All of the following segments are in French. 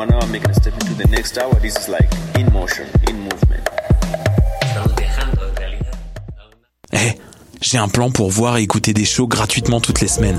one hour, making a step into the next hour. This is like in motion, in movement. Eh, j'ai un plan pour voir et écouter des shows gratuitement toutes les semaines.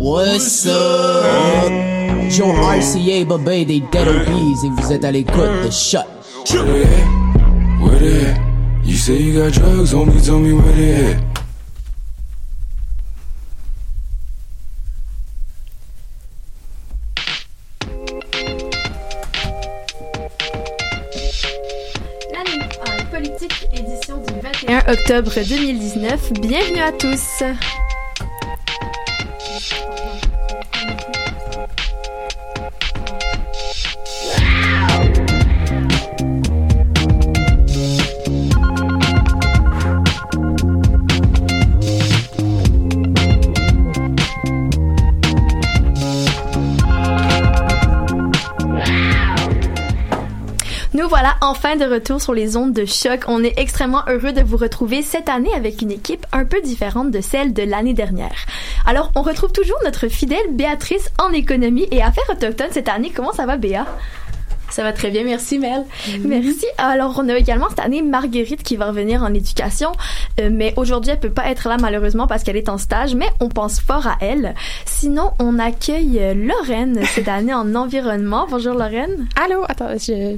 What's up? Joe RCA, Bobé, des Dead Obies, et vous êtes à l'écoute de Shot. Where they at? Where they at? You say you got drugs, homie, tell me where they at. L'année politique édition du 21 octobre 2019. Bienvenue à tous. De retour sur les ondes de choc. On est extrêmement heureux de vous retrouver cette année avec une équipe un peu différente de celle de l'année dernière. Alors, on retrouve toujours notre fidèle Béatrice en économie et affaires autochtones cette année. Comment ça va, Béa? Ça va très bien, merci Mel. Merci. Alors, on a également cette année Marguerite qui va revenir en éducation, euh, mais aujourd'hui, elle peut pas être là malheureusement parce qu'elle est en stage, mais on pense fort à elle. Sinon, on accueille euh, Lorraine cette année en environnement. Bonjour Lorraine. Allô, attends, je...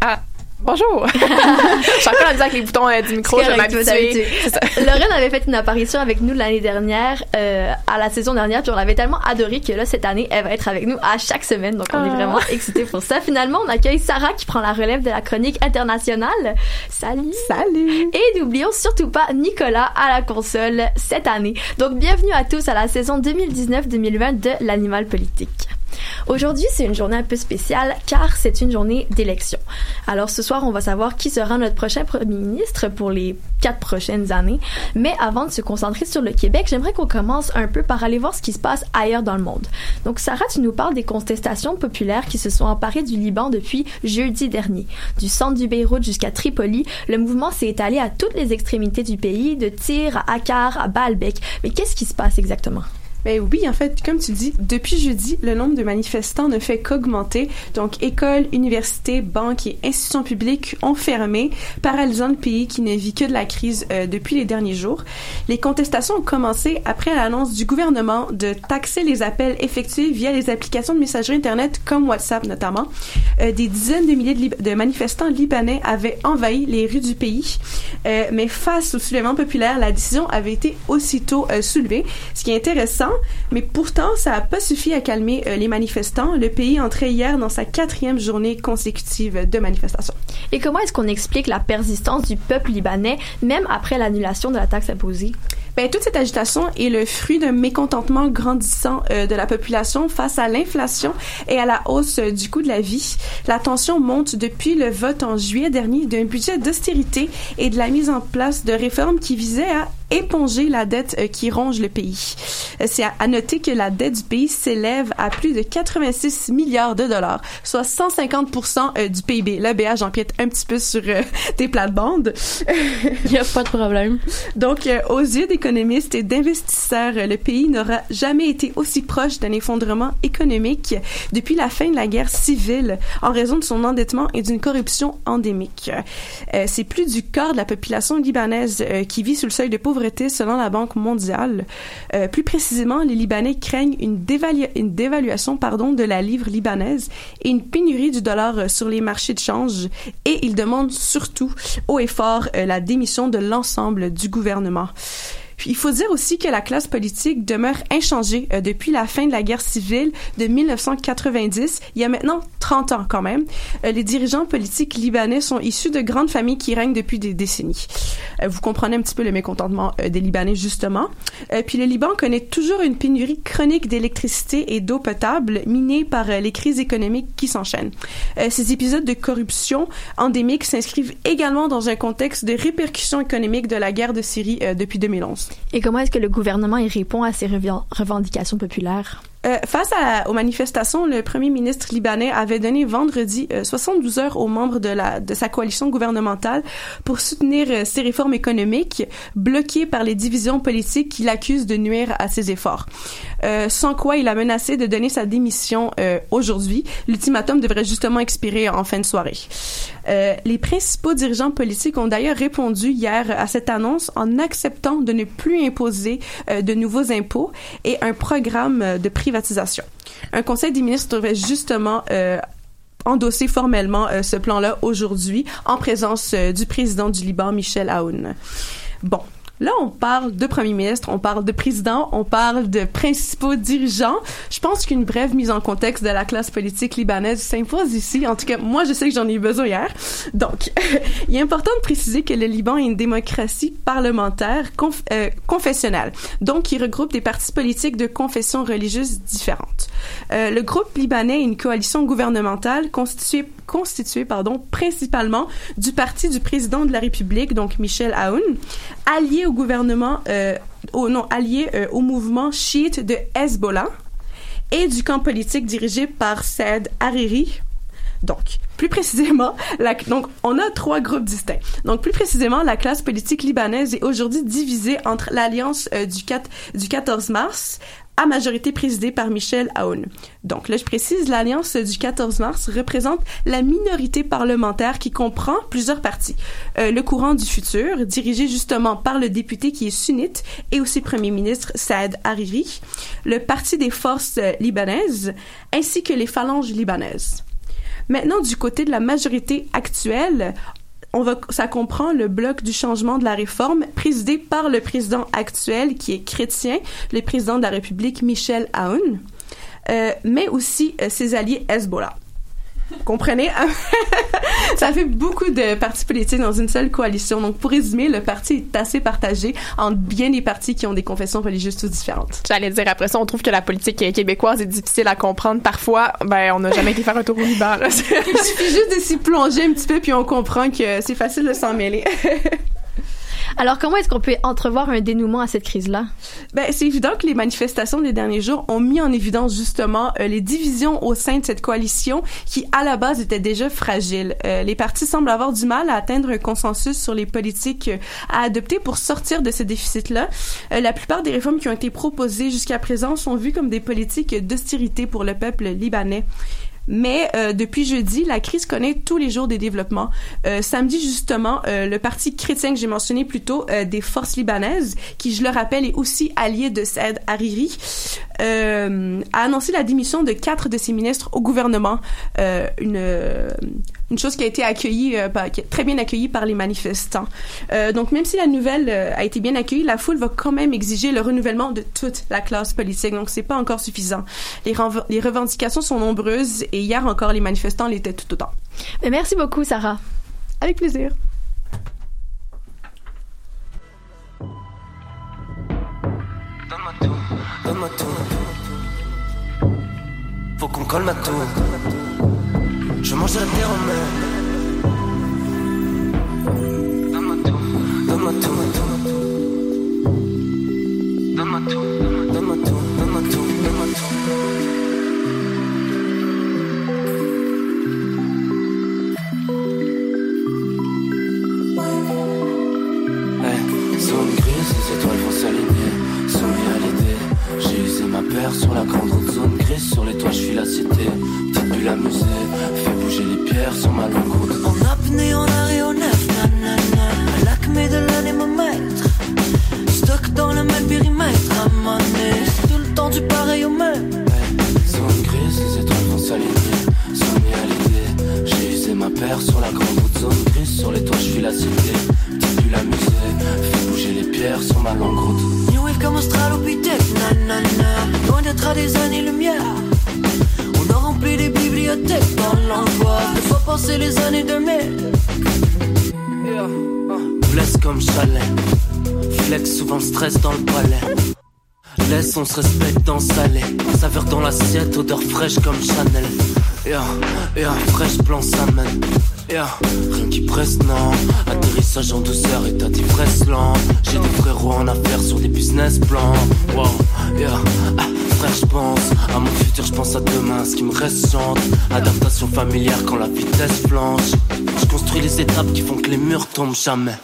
Ah, bonjour! J'ai encore la misère avec les boutons euh, du micro, je. C'est ça. Lorraine avait fait une apparition avec nous l'année dernière, euh, à la saison dernière, puis on l'avait tellement adorée que là, cette année, elle va être avec nous à chaque semaine. Donc, on est Ah. vraiment excités pour ça. Finalement, on accueille Sarah qui prend la relève de la chronique internationale. Salut! Salut! Et n'oublions surtout pas Nicolas à la console cette année. Donc, bienvenue à tous à la saison 2019-2020 de l'Animal Politique. Aujourd'hui, c'est une journée un peu spéciale car c'est une journée d'élection. Alors ce soir, on va savoir qui sera notre prochain premier ministre pour les quatre prochaines années. Mais avant de se concentrer sur le Québec, j'aimerais qu'on commence un peu par aller voir ce qui se passe ailleurs dans le monde. Donc Sarah, tu nous parles des contestations populaires qui se sont emparées du Liban depuis jeudi dernier. Du centre du Beyrouth jusqu'à Tripoli, le mouvement s'est étalé à toutes les extrémités du pays, de Tyr à Akkar à Baalbek. Mais qu'est-ce qui se passe exactement? Ben oui, en fait, comme tu dis, depuis jeudi, le nombre de manifestants ne fait qu'augmenter. Donc, écoles, universités, banques et institutions publiques ont fermé, paralysant le pays qui ne vit que de la crise euh, depuis les derniers jours. Les contestations ont commencé après l'annonce du gouvernement de taxer les appels effectués via les applications de messagerie Internet comme WhatsApp notamment. Euh, des dizaines de milliers de, manifestants libanais avaient envahi les rues du pays. Euh, mais face au soulèvement populaire, la décision avait été aussitôt soulevée, ce qui est intéressant. Mais pourtant, ça n'a pas suffi à calmer euh, les manifestants. Le pays entrait hier dans sa quatrième journée consécutive de manifestation. Et comment est-ce qu'on explique la persistance du peuple libanais même après l'annulation de la taxe imposée? Ben, toute cette agitation est le fruit d'un mécontentement grandissant euh, de la population face à l'inflation et à la hausse euh, du coût de la vie. La tension monte depuis le vote en juillet dernier d'un budget d'austérité et de la mise en place de réformes qui visaient à éponger la dette euh, qui ronge le pays. Euh, C'est à, noter que la dette du pays s'élève à plus de 86 milliards de dollars, soit 150 euh, du PIB. Là, Béa, j'empiète un petit peu sur euh, tes plates-bandes. Il y a pas de problème. Donc, euh, aux yeux d'économistes et d'investisseurs, le pays n'aura jamais été aussi proche d'un effondrement économique depuis la fin de la guerre civile en raison de son endettement et d'une corruption endémique. Euh, C'est plus du quart de la population libanaise qui vit sous le seuil de pauvreté selon la Banque mondiale. Euh, plus précisément, les Libanais craignent une, dévalu- une dévaluation pardon, de la livre libanaise et une pénurie du dollar euh, sur les marchés de change et ils demandent surtout haut et fort euh, la démission de l'ensemble du gouvernement. Il faut dire aussi que la classe politique demeure inchangée depuis la fin de la guerre civile de 1990. Il y a maintenant 30 ans quand même. Euh, les dirigeants politiques libanais sont issus de grandes familles qui règnent depuis des décennies. Euh, vous comprenez un petit peu le mécontentement euh, des Libanais justement. Puis le Liban connaît toujours une pénurie chronique d'électricité et d'eau potable minée par les crises économiques qui s'enchaînent. Ces épisodes de corruption endémique s'inscrivent également dans un contexte de répercussions économiques de la guerre de Syrie depuis 2011. Et comment est-ce que le gouvernement y répond à ces revendications populaires? Euh, face aux manifestations, le premier ministre libanais avait donné vendredi euh, 72 heures aux membres de, sa coalition gouvernementale pour soutenir euh, ses réformes économiques bloquées par les divisions politiques qui l'accusent de nuire à ses efforts. Euh, sans quoi il a menacé de donner sa démission euh, aujourd'hui. L'ultimatum devrait justement expirer en fin de soirée. Euh, les principaux dirigeants politiques ont d'ailleurs répondu hier à cette annonce en acceptant de ne plus imposer euh, de nouveaux impôts et un programme euh, de privatisation. Un conseil des ministres devrait justement endosser formellement ce plan-là aujourd'hui en présence du président du Liban, Michel Aoun. Bon. Là, on parle de premier ministre, on parle de président, on parle de principaux dirigeants. Je pense qu'une brève mise en contexte de la classe politique libanaise s'impose ici. En tout cas, moi, je sais que j'en ai eu besoin hier. Donc, il est important de préciser que le Liban est une démocratie parlementaire euh, confessionnelle, donc qui regroupe des partis politiques de confessions religieuses différentes. Euh, le groupe libanais est une coalition gouvernementale constituée constituée pardon principalement du parti du président de la République donc Michel Aoun allié au gouvernement euh, au non allié euh, au mouvement chiite de Hezbollah et du camp politique dirigé par Saad Hariri donc, plus précisément, la, donc, on a trois groupes distincts. Donc, plus précisément, la classe politique libanaise est aujourd'hui divisée entre l'alliance euh, du, 4, du 14 mars, à majorité présidée par Michel Aoun. Donc, là, je précise, l'alliance du 14 mars représente la minorité parlementaire qui comprend plusieurs partis. Euh, le courant du futur, dirigé justement par le député qui est sunnite et aussi premier ministre Saad Hariri, le Parti des forces euh, libanaises, ainsi que les phalanges libanaises. Maintenant, du côté de la majorité actuelle, on va, ça comprend le bloc du changement de la réforme présidé par le président actuel qui est chrétien, le président de la République Michel Aoun, euh, mais aussi euh, ses alliés Hezbollah. Comprenez? ça fait beaucoup de partis politiques dans une seule coalition. Donc, pour résumer, le parti est assez partagé entre bien des partis qui ont des confessions religieuses toutes différentes. J'allais dire, après ça, on trouve que la politique québécoise est difficile à comprendre. Parfois, ben, on n'a jamais été faire un tour au Liban. Il suffit juste de s'y plonger un petit peu, puis on comprend que c'est facile de s'en mêler. Alors, comment est-ce qu'on peut entrevoir un dénouement à cette crise-là? Ben, c'est évident que les manifestations des derniers jours ont mis en évidence justement euh, les divisions au sein de cette coalition qui, à la base, étaient déjà fragiles. Euh, les partis semblent avoir du mal à atteindre un consensus sur les politiques euh, à adopter pour sortir de ce déficit-là. La plupart des réformes qui ont été proposées jusqu'à présent sont vues comme des politiques d'austérité pour le peuple libanais. Mais euh, depuis jeudi, la crise connaît tous les jours des développements. Euh, samedi, justement, euh, le parti chrétien que j'ai mentionné plus tôt, euh, des forces libanaises, qui, je le rappelle, est aussi allié de Saad Hariri, euh, a annoncé la démission de quatre de ses ministres au gouvernement. Euh, une, une chose qui a été accueillie, euh, par- qui est très bien accueillie par les manifestants. Euh, donc, même si la nouvelle euh, a été bien accueillie, la foule va quand même exiger le renouvellement de toute la classe politique. Donc, c'est pas encore suffisant. Les, revendications sont nombreuses et hier encore, les manifestants l'étaient tout autant. Mais merci beaucoup, Sarah. Avec plaisir. Donne-moi tout. Faut qu'on colle ma tour. Je mange la mer. Tout, donne-moi tout, donne-moi tout, donne-moi tout. Hey, zone grise, les étoiles vont s'aligner. À l'idée, j'ai usé ma paire sur la grande. Zone grise, sur les toits, je suis la cité. Petite bulle amusée, fais bouger les pierres sur ma longue route. En apnée, en arrêt au neuf, nanana. L'acmé de l'anémomètre. Stock dans le même périmètre, ramené. C'est tout le temps du pareil au même. Zone grise, les étoiles vont s'aligner. Soumis à l'idée, j'ai usé ma paire sur la grande route. Zone grise, sur les toits, je suis la cité. Petite bulle amusée, fais bouger les pierres sur ma longue route. New Wave comme Australopithèque, nanana. Loin d'être à des années-lumière. Dans l'angoisse. Ne faut passer les années 2000. Blesse comme chalet. Flex souvent stress dans le palais. Laisse, on se respecte dans le salé. Saveur dans l'assiette, odeur fraîche comme Chanel. Yeah, yeah, fraîche blanc s'amène. Yeah, rien qui presse, non. Atterrissage en douceur et t'as d'ivresse lent. J'ai des frérots en affaires sur des business plans. Wow, yeah, ah, frère, je pense à mon futur, je pense à demain. Ce qui me reste. Adaptation familière quand la vitesse flanche. Je construis les étapes qui font que les murs tombent jamais.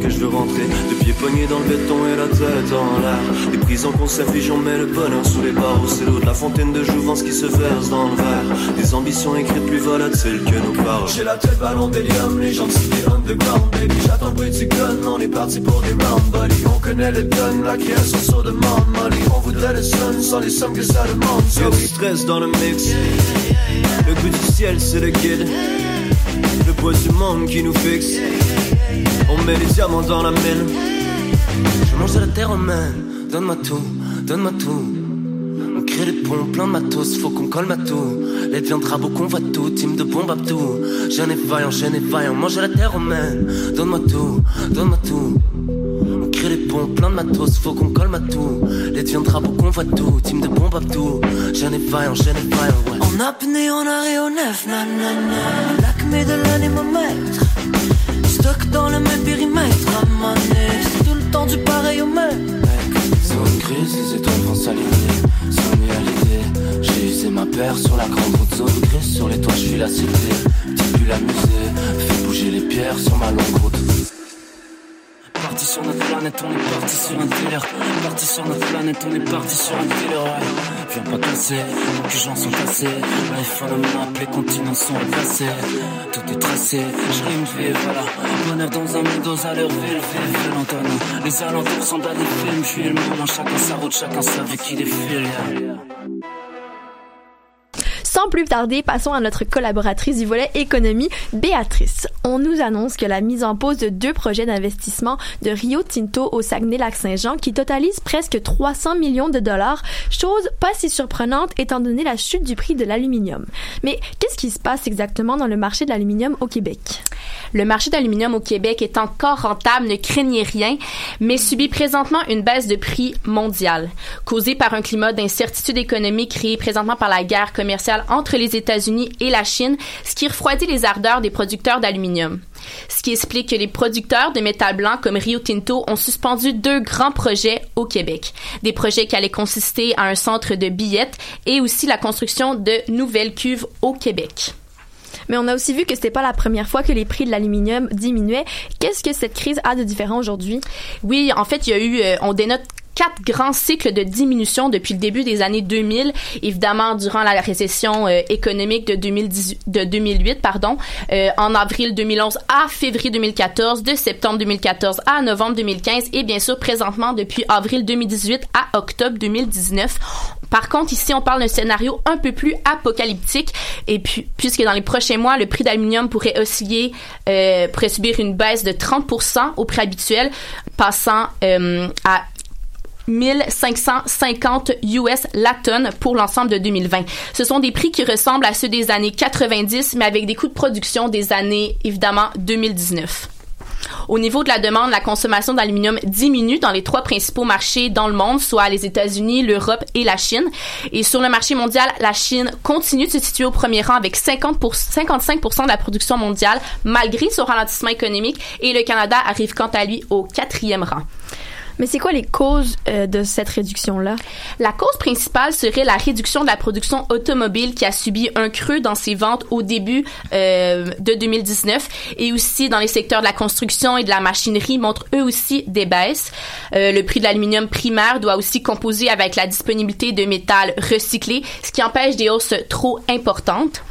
Que je veux rentrer. De pieds pognés dans le béton et la tête en l'air. Des prisons qu'on s'inflige, on met le bonheur sous les barreaux. C'est l'eau de la fontaine de jouvence qui se verse dans le verre. Des ambitions écrites plus volatiles que nos paroles. J'ai la tête ballon d'hélium, les gens de underground, baby. J'attends le bruit du gun, on est parti pour des round buddy. On connaît le gun, la création sur demande, money. On voudrait le sun sans les sommes que ça demande. Y'a du stress dans le mix? Le goût du ciel, c'est le guide. Le poids du monde qui nous fixe. On met les diamants dans la mine. Je mange la terre en main, donne-moi tout, donne-moi tout. On crée des ponts, plein de matos, faut qu'on colle ma tout. Les viendra beaucoup, on voit tout, team de bombe à tout. Jeune et vaillant, jeune et vaillant, mange la terre en main, donne-moi tout, donne-moi tout. On crée des ponts, plein de matos, faut qu'on colle ma tout. Les viendra beaucoup, on voit tout, team de bombe à tout. Jeune et vaillant, jeune et vaillant, ouais. En apnée, en arrêt au neuf, nanana. L'acmé de l'anémomètre. Stock dans le ma sur la grande route. Zone grise, sur les toits, je suis la cité. Petite bulle amusée, fais bouger les pierres sur ma longue route. Parti sur notre planète, on est parti sur un délire. Parti sur notre planète, on est parti sur un délire. Ouais. Viens pas casser, les gens sont cassés. Life on a map, les continents sont effacés. Tout est tracé, je rime, vie, voilà. Bonheur dans un monde allures, ville, ville, ville, Antonin. Les alentours sont dans des films, je suis le moment, chacun sa route, chacun sa vie qui défile. yeah. Sans plus tarder, passons à notre collaboratrice du volet économie, Béatrice. On nous annonce que la mise en pause de deux projets d'investissement de Rio Tinto au Saguenay-Lac-Saint-Jean qui totalisent presque 300 millions de dollars, chose pas si surprenante étant donné la chute du prix de l'aluminium. Mais qu'est-ce qui se passe exactement dans le marché de l'aluminium au Québec? Le marché d'aluminium au Québec est encore rentable, ne craignez rien, mais subit présentement une baisse de prix mondiale, causée par un climat d'incertitude économique créé présentement par la guerre commerciale entre les États-Unis et la Chine, ce qui refroidit les ardeurs des producteurs d'aluminium. Ce qui explique que les producteurs de métal blanc comme Rio Tinto ont suspendu deux grands projets au Québec. Des projets qui allaient consister à un centre de billettes et aussi la construction de nouvelles cuves au Québec. Mais on a aussi vu que c'était pas la première fois que les prix de l'aluminium diminuaient. Qu'est-ce que cette crise a de différent aujourd'hui? Oui, en fait, il y a eu, euh, on dénote quatre grands cycles de diminution depuis le début des années 2000, évidemment durant la récession euh, économique de, 2018, de 2008, pardon, euh, en avril 2011 à février 2014, de septembre 2014 à novembre 2015 et bien sûr présentement depuis avril 2018 à octobre 2019. Par contre, ici, on parle d'un scénario un peu plus apocalyptique et puis, puisque dans les prochains mois, le prix d'aluminium pourrait osciller, euh, pourrait subir une baisse de 30% au prix habituel, passant à 1550 US la tonne pour l'ensemble de 2020. Ce sont des prix qui ressemblent à ceux des années 90, mais avec des coûts de production des années, évidemment, 2019. Au niveau de la demande, la consommation d'aluminium diminue dans les trois principaux marchés dans le monde, soit les États-Unis, l'Europe et la Chine. Et sur le marché mondial, la Chine continue de se situer au premier rang avec 50 pour, 55% de la production mondiale malgré son ralentissement économique et le Canada arrive quant à lui au quatrième rang. Mais c'est quoi les causes euh, de cette réduction-là? La cause principale serait la réduction de la production automobile qui a subi un creux dans ses ventes au début euh, de 2019 et aussi dans les secteurs de la construction et de la machinerie montrent eux aussi des baisses. Euh, le prix de l'aluminium primaire doit aussi composer avec la disponibilité de métal recyclé, ce qui empêche des hausses trop importantes.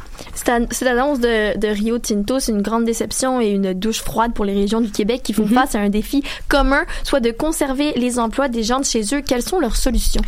Cette annonce de, de, Rio Tinto, c'est une grande déception et une douche froide pour les régions du Québec qui font Mhm. face à un défi commun, soit de conserver les emplois des gens de chez eux. Quelles sont leurs solutions?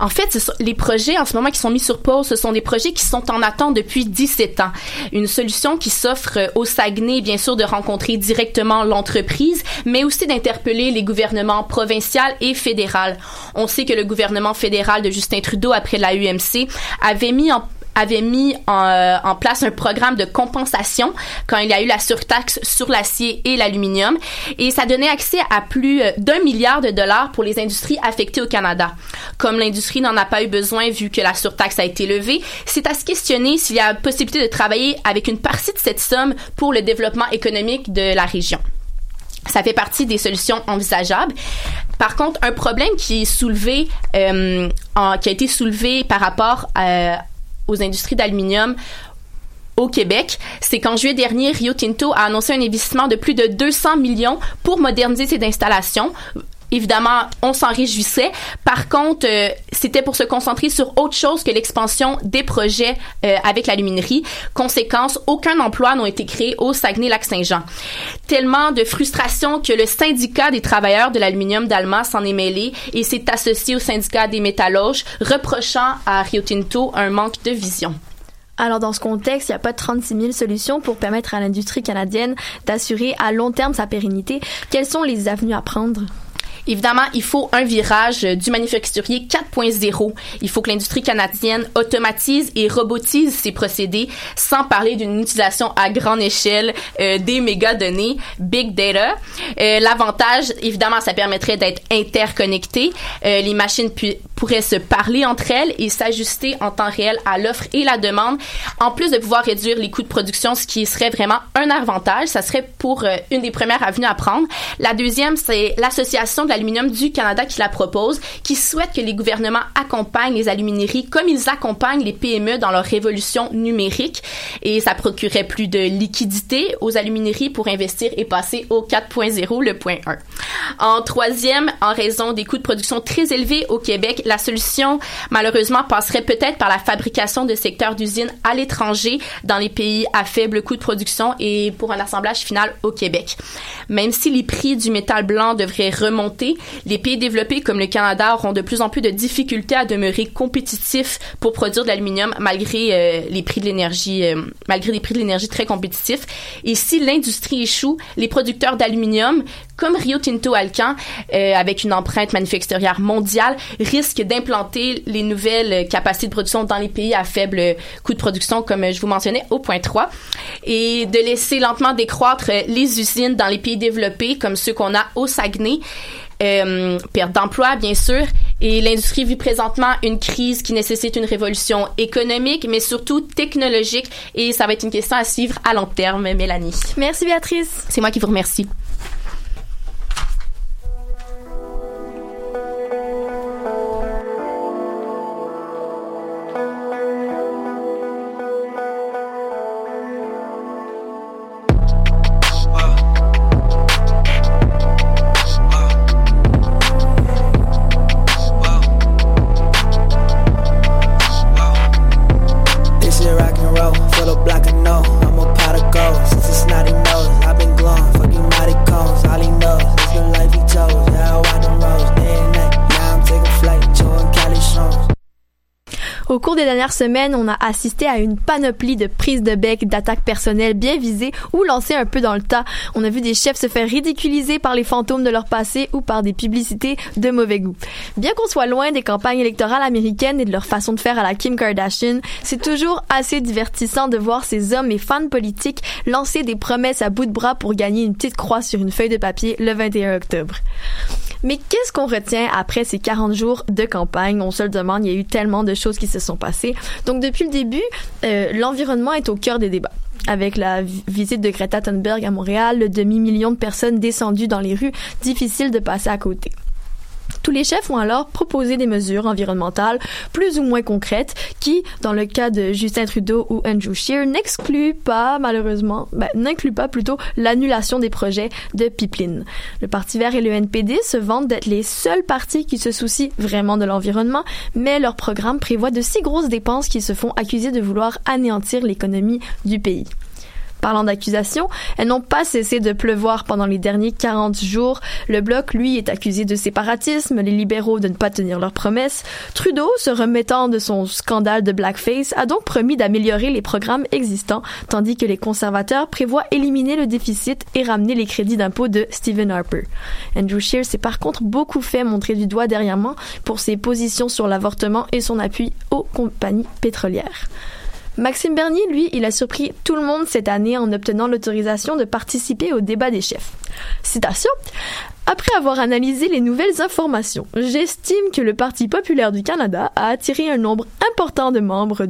En fait, ce sont- les projets en ce moment qui sont mis sur pause, ce sont des projets qui sont en attente depuis 17 ans. Une solution qui s'offre euh, au Saguenay, bien sûr, de rencontrer directement l'entreprise, mais aussi d'interpeller les gouvernements provincial et fédéral. On sait que le gouvernement fédéral de Justin Trudeau, après la UMC, avait mis en avait mis en, euh, en place un programme de compensation quand il y a eu la surtaxe sur l'acier et l'aluminium et ça donnait accès à plus euh, d'un milliard de dollars pour les industries affectées au Canada. Comme l'industrie n'en a pas eu besoin vu que la surtaxe a été levée, c'est à se questionner s'il y a possibilité de travailler avec une partie de cette somme pour le développement économique de la région. Ça fait partie des solutions envisageables. Par contre, un problème qui est soulevé, euh, qui a été soulevé par rapport à, aux industries d'aluminium au Québec, c'est qu'en juillet dernier, Rio Tinto a annoncé un investissement de plus de 200 millions pour moderniser ses installations. Évidemment, on s'en réjouissait. Par contre, euh, c'était pour se concentrer sur autre chose que l'expansion des projets euh, avec l'aluminerie. Conséquence, aucun emploi n'a été créé au Saguenay-Lac-Saint-Jean. Tellement de frustration que le syndicat des travailleurs de l'aluminium d'Alma s'en est mêlé et s'est associé au syndicat des métallurges, reprochant à Rio Tinto un manque de vision. Alors, dans ce contexte, il n'y a pas 36 000 solutions pour permettre à l'industrie canadienne d'assurer à long terme sa pérennité. Quelles sont les avenues à prendre? Évidemment, il faut un virage euh, du manufacturier 4.0. Il faut que l'industrie canadienne automatise et robotise ses procédés, sans parler d'une utilisation à grande échelle euh, des mégadonnées, big data. Euh, L'avantage, évidemment, ça permettrait d'être interconnecté. Euh, les machines pourraient se parler entre elles et s'ajuster en temps réel à l'offre et la demande, en plus de pouvoir réduire les coûts de production, ce qui serait vraiment un avantage. Ça serait pour une des premières avenues à prendre. La deuxième, c'est l'association de l'aluminium du Canada qui la propose, qui souhaite que les gouvernements accompagnent les alumineries comme ils accompagnent les PME dans leur révolution numérique. Et ça procurerait plus de liquidité aux alumineries pour investir et passer au 4.0, le point 1. En troisième, en raison des coûts de production très élevés au Québec, la solution, malheureusement, passerait peut-être par la fabrication de secteurs d'usines à l'étranger dans les pays à faible coût de production et pour un assemblage final au Québec. Même si les prix du métal blanc devraient remonter, les pays développés comme le Canada auront de plus en plus de difficultés à demeurer compétitifs pour produire de l'aluminium malgré euh, les prix de l'énergie, euh, malgré des prix de l'énergie très compétitifs. Et si l'industrie échoue, les producteurs d'aluminium, comme Rio Tinto Alcan, euh, avec une empreinte manufacturière mondiale, risquent d'implanter les nouvelles capacités de production dans les pays à faible coût de production, comme je vous mentionnais au point 3, et de laisser lentement décroître les usines dans les pays développés, comme ceux qu'on a au Saguenay. Euh, perte d'emploi, bien sûr, et l'industrie vit présentement une crise qui nécessite une révolution économique, mais surtout technologique, et ça va être une question à suivre à long terme, Mélanie. Merci, Béatrice. C'est moi qui vous remercie. Dernières on a assisté à une panoplie de prises de bec, d'attaques personnelles bien visées ou lancées un peu dans le tas. On a vu des chefs se faire ridiculiser par les fantômes de leur passé ou par des publicités de mauvais goût. Bien qu'on soit loin des campagnes électorales américaines et de leur façon de faire à la Kim Kardashian, c'est toujours assez divertissant de voir ces hommes et fans politiques lancer des promesses à bout de bras pour gagner une petite croix sur une feuille de papier le 21 octobre. Mais qu'est-ce qu'on retient après ces 40 jours de campagne? On se le demande, il y a eu tellement de choses qui se sont passées. Donc, depuis le début, euh, l'environnement est au cœur des débats avec la visite de Greta Thunberg à Montréal, le demi-million de personnes descendues dans les rues, difficile de passer à côté. Tous les chefs ont alors proposé des mesures environnementales plus ou moins concrètes qui, dans le cas de Justin Trudeau ou Andrew Scheer, n'excluent pas, malheureusement, ben, n'incluent pas plutôt l'annulation des projets de pipeline. Le Parti vert et le NPD se vantent d'être les seuls partis qui se soucient vraiment de l'environnement, mais leur programme prévoit de si grosses dépenses qu'ils se font accuser de vouloir anéantir l'économie du pays. Parlant d'accusations, elles n'ont pas cessé de pleuvoir pendant les derniers 40 jours. Le Bloc, lui, est accusé de séparatisme, les libéraux de ne pas tenir leurs promesses. Trudeau, se remettant de son scandale de blackface, a donc promis d'améliorer les programmes existants, tandis que les conservateurs prévoient éliminer le déficit et ramener les crédits d'impôt de Stephen Harper. Andrew Scheer s'est par contre beaucoup fait montrer du doigt dernièrement pour ses positions sur l'avortement et son appui aux compagnies pétrolières. Maxime Bernier, lui, il a surpris tout le monde cette année en obtenant l'autorisation de participer au débat des chefs. Citation. Après avoir analysé les nouvelles informations, j'estime que le Parti populaire du Canada a attiré un nombre important de membres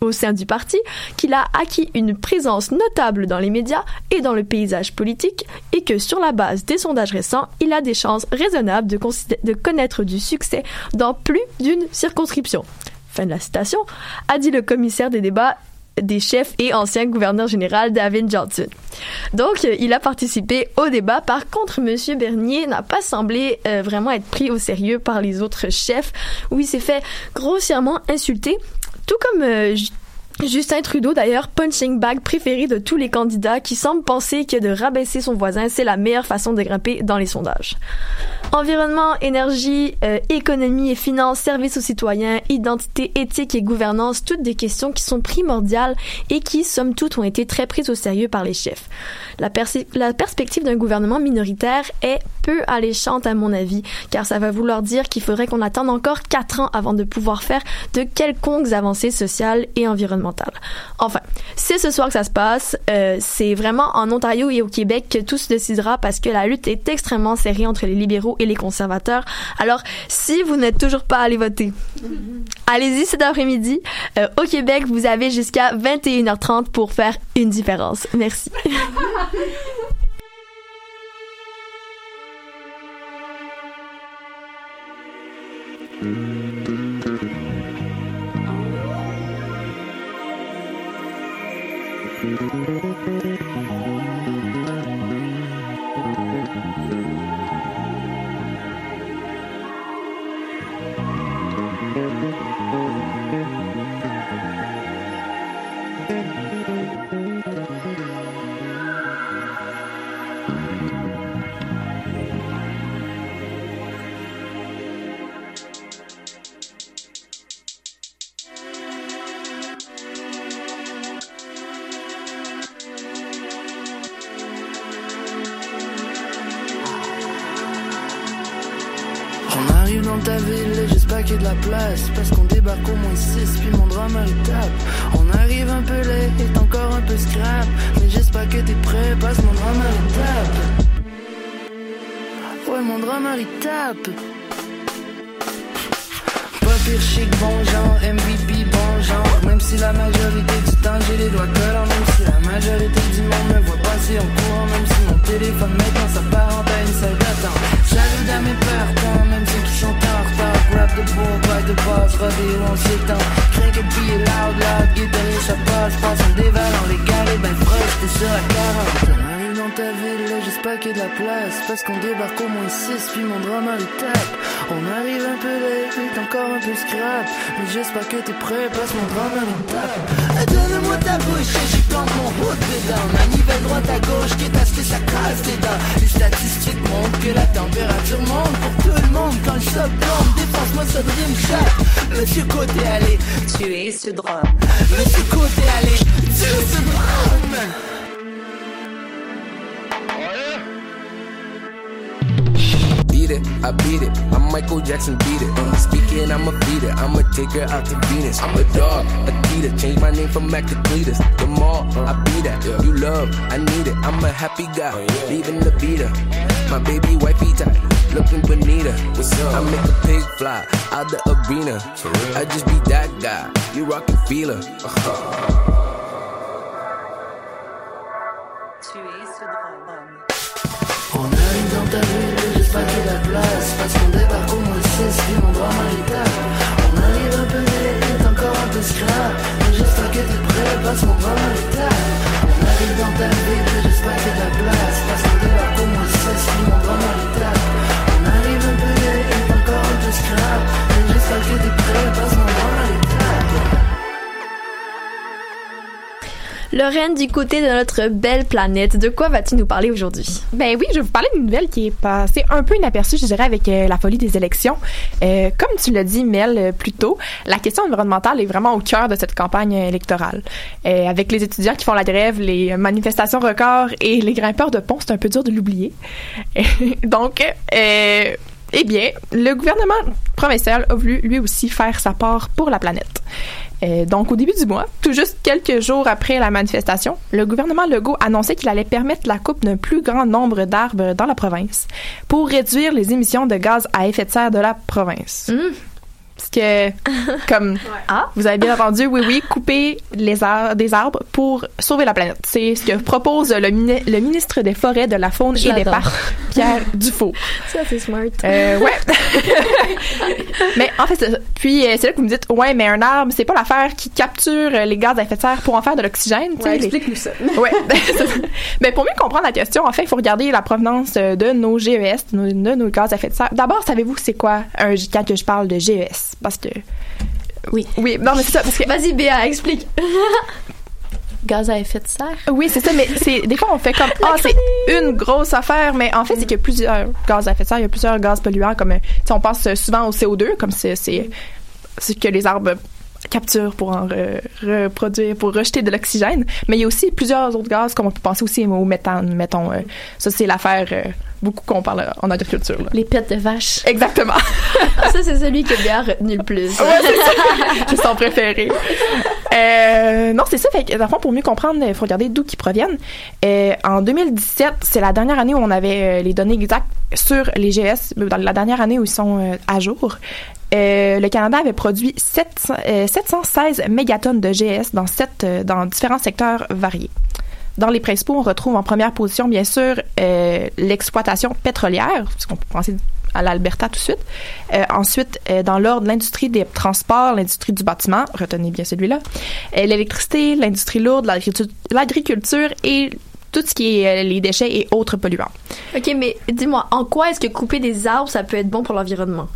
au sein du parti, qu'il a acquis une présence notable dans les médias et dans le paysage politique, et que sur la base des sondages récents, il a des chances raisonnables de connaître du succès dans plus d'une circonscription fin de la citation, a dit le commissaire des débats des chefs et ancien gouverneur général David Johnson. Donc, euh, il a participé au débat. Par contre, Monsieur Bernier n'a pas semblé euh, vraiment être pris au sérieux par les autres chefs, où il s'est fait grossièrement insulter, tout comme euh, Justin Trudeau, d'ailleurs, punching bag préféré de tous les candidats qui semble penser que de rabaisser son voisin, c'est la meilleure façon de grimper dans les sondages. Environnement, énergie, euh, économie et finances, services aux citoyens, identité, éthique et gouvernance, toutes des questions qui sont primordiales et qui, somme toute, ont été très prises au sérieux par les chefs. La, la perspective d'un gouvernement minoritaire est peu alléchante à mon avis, car ça va vouloir dire qu'il faudrait qu'on attende encore quatre ans avant de pouvoir faire de quelconques avancées sociales et environnementales. Enfin, c'est ce soir que ça se passe. Euh, c'est vraiment en Ontario et au Québec que tout se décidera parce que la lutte est extrêmement serrée entre les libéraux et les conservateurs. Alors, si vous n'êtes toujours pas allé voter, allez-y cet après-midi. Euh, au Québec, vous avez jusqu'à 21h30 pour faire une différence. Merci. téléphone maintenant s'apparente à une salle d'attente. J'ajoute à mes peurs, même ceux qui sont en retard. Grab the ball, ride the boss, rodéo on s'étend. Crank it, be loud, loud, guitariste, ça passe, passe en dévalant les gars, ben proche, t'es sur la 40. dans ta ville, de la place. Parce qu'on débarque au moins 6, puis mon drama il tape. On arrive un peu late, encore un peu scrap. Mais j'espère que t'es prêt, parce que mon drama il tape. Donne-moi ta bouche, et j'y plante mon hood dedans. Manivelle droite à gauche, quitte à ce que ça casse tes dents. Les statistiques montrent que la température monte pour tout le monde quand le choc tombe. Défense-moi ça dream shot. Monsieur Côté, allez, tuez ce drame. Monsieur Côté, allez, tuez ce drame. It, I beat it. I'm Michael Jackson, beat it. Uh, speaking, I'ma beat it. I'ma take her out to Venus. I'm a dog, a Tita. Change my name from Mac to Cletus. The mall, I be that. You love, I need it. I'm a happy guy, leaving the beater. My baby wifey tight, looking bonita. What's up? I make a pig fly out the arena. I just be that guy. You rockin' feeler. On Parce qu'on débarque au moins 6, puis mon drama il tape. On arrive un peu late, encore un peu scrap. Mais j'espère que t'es prêt, parce drama il tape. On arrive dans ta ville, Lorraine, du côté de notre belle planète, de quoi vas-tu nous parler aujourd'hui? Ben oui, je vais vous parler d'une nouvelle qui est passée un peu inaperçue, je dirais, avec euh, la folie des élections. Euh, comme tu l'as dit, Mel, euh, plus tôt, la question environnementale est vraiment au cœur de cette campagne électorale. Avec les étudiants qui font la grève, les manifestations records et les grimpeurs de pont, c'est un peu dur de l'oublier. Donc, eh bien, le gouvernement provincial a voulu lui aussi faire sa part pour la planète. Euh, donc, au début du mois, tout juste quelques jours après la manifestation, le gouvernement Legault annonçait qu'il allait permettre la coupe d'un plus grand nombre d'arbres dans la province pour réduire les émissions de gaz à effet de serre de la province. Parce que, comme vous avez bien entendu, oui, oui, couper les ar- des arbres pour sauver la planète. C'est ce que propose le, mini- le ministre des Forêts, de la Faune et des. Parcs, Pierre Dufault. Ça, c'est smart. Euh, ouais. mais en fait, c'est ça. puis euh, c'est là que vous me dites, ouais, mais un arbre, c'est pas l'affaire qui capture euh, les gaz à effet de serre pour en faire de l'oxygène. Ouais, les- explique-nous ça. Ouais. mais pour mieux comprendre la question, en fait, il faut regarder la provenance de nos GES, de nos, de nos gaz à effet de serre. D'abord, savez-vous c'est quoi un quand que je parle de GES Parce que oui, oui, non mais c'est ça parce que vas-y Béa, explique. gaz à effet de serre. Oui, c'est ça, mais c'est des fois on fait comme ah c'est une grosse affaire, mais en fait c'est qu'il y a plusieurs gaz à effet de serre, il y a plusieurs gaz polluants comme euh, tu sais, on pense souvent au CO2 comme c'est c'est ce que les arbres capturent pour en re- reproduire, pour rejeter de l'oxygène. Mais il y a aussi plusieurs autres gaz, comme on peut penser aussi au méthane, mettons. euh, ça, c'est l'affaire euh, beaucoup qu'on parle en agriculture. là. Les pets de vache. Exactement. ça, c'est celui que Béa a retenu le plus. Ouais, c'est son préféré. Euh, non, c'est ça. Fait que, fond, pour mieux comprendre, il faut regarder d'où ils proviennent. Euh, en 2017, c'est la dernière année où on avait euh, les données exactes sur les GS, dans la dernière année où ils sont à jour. Euh, le Canada avait produit 700, euh, 716 mégatonnes de GS dans, sept, euh, dans différents secteurs variés. Dans les principaux, on retrouve en première position, bien sûr, euh, l'exploitation pétrolière, parce qu'on peut penser à l'Alberta tout de suite. Euh, ensuite, euh, dans l'ordre, l'industrie des transports, l'industrie du bâtiment, retenez bien celui-là, l'électricité, l'industrie lourde, l'agriculture- et tout ce qui est les déchets et autres polluants. Ok, mais dis-moi, en quoi est-ce que couper des arbres, ça peut être bon pour l'environnement?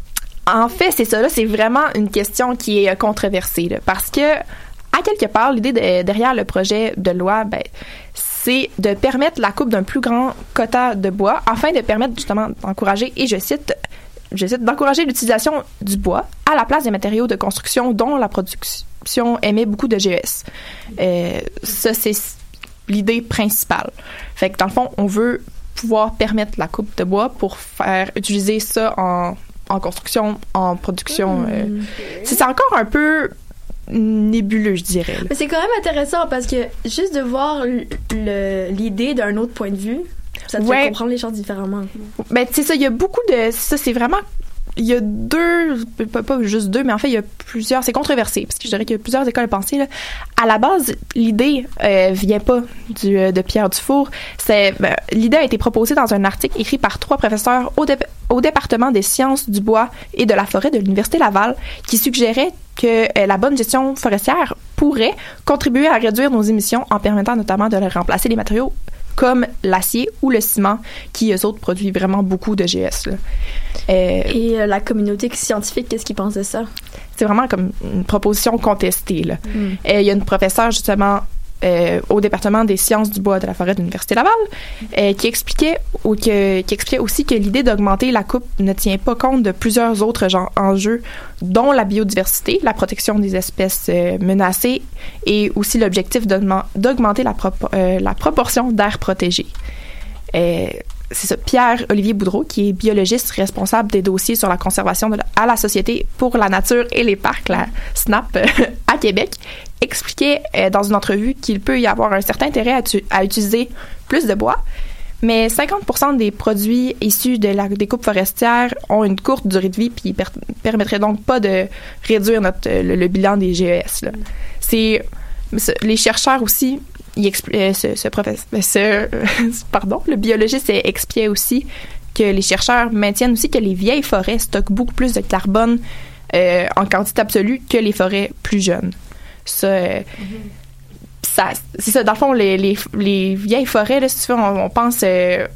En fait, c'est ça, là, c'est vraiment une question qui est controversée, là, parce que, à quelque part, l'idée de- derrière le projet de loi, ben, c'est de permettre la coupe d'un plus grand quota de bois, afin de permettre justement d'encourager, et je cite, je cite, d'encourager l'utilisation du bois à la place des matériaux de construction dont la production émet beaucoup de GES. Euh, ça, c'est l'idée principale. Fait que dans le fond, on veut pouvoir permettre la coupe de bois pour faire utiliser ça en, en construction, en production. euh. C'est c'est encore un peu nébuleux, je dirais. là. Mais c'est quand même intéressant parce que juste de voir l'idée d'un autre point de vue, ça te Ouais. fait comprendre les choses différemment. Ben, c'est ça, il y a beaucoup de. Ça, c'est vraiment. Il y a deux, pas, juste deux, mais en fait, il y a plusieurs. C'est controversé, parce que je dirais qu'il plusieurs écoles de pensée. À la base, l'idée euh, vient pas euh, de Pierre Dufour. Ben, l'idée a été proposée dans un article écrit par trois professeurs au département des sciences du bois et de la forêt de l'Université Laval qui suggérait que euh, la bonne gestion forestière pourrait contribuer à réduire nos émissions en permettant notamment de remplacer les matériaux comme l'acier ou le ciment, qui eux autres produisent vraiment beaucoup de GS. là. Euh, Et euh, la communauté scientifique, qu'est-ce qu'ils pensent de ça? c'est vraiment comme une proposition contestée. Là. Mm. Euh, Il y a une professeure justement euh, au département des sciences du bois de la forêt de l'université Laval euh, qui expliquait aussi que l'idée d'augmenter la coupe ne tient pas compte de plusieurs autres enjeux, dont la biodiversité, la protection des espèces euh, menacées et aussi l'objectif d'augmen- d'augmenter la, propo- la proportion d'air protégé. C'est ça, Pierre-Olivier Boudreau, qui est biologiste responsable des dossiers sur la conservation à la Société pour la nature et les parcs, la SNAP, à Québec, expliquait euh, dans une entrevue qu'il peut y avoir un certain intérêt à, utiliser plus de bois, mais 50% des produits issus de la découpe forestière ont une courte durée de vie puis per- permettraient donc pas de réduire notre, euh, le, bilan des GES. ce- les chercheurs aussi, euh, ce, pardon, le biologiste expliquait aussi que les chercheurs maintiennent aussi que les vieilles forêts stockent beaucoup plus de carbone en quantité absolue que les forêts plus jeunes. Euh, ça c'est ça. Dans le fond, les, les, les vieilles forêts, si tu veux, on, pense, euh,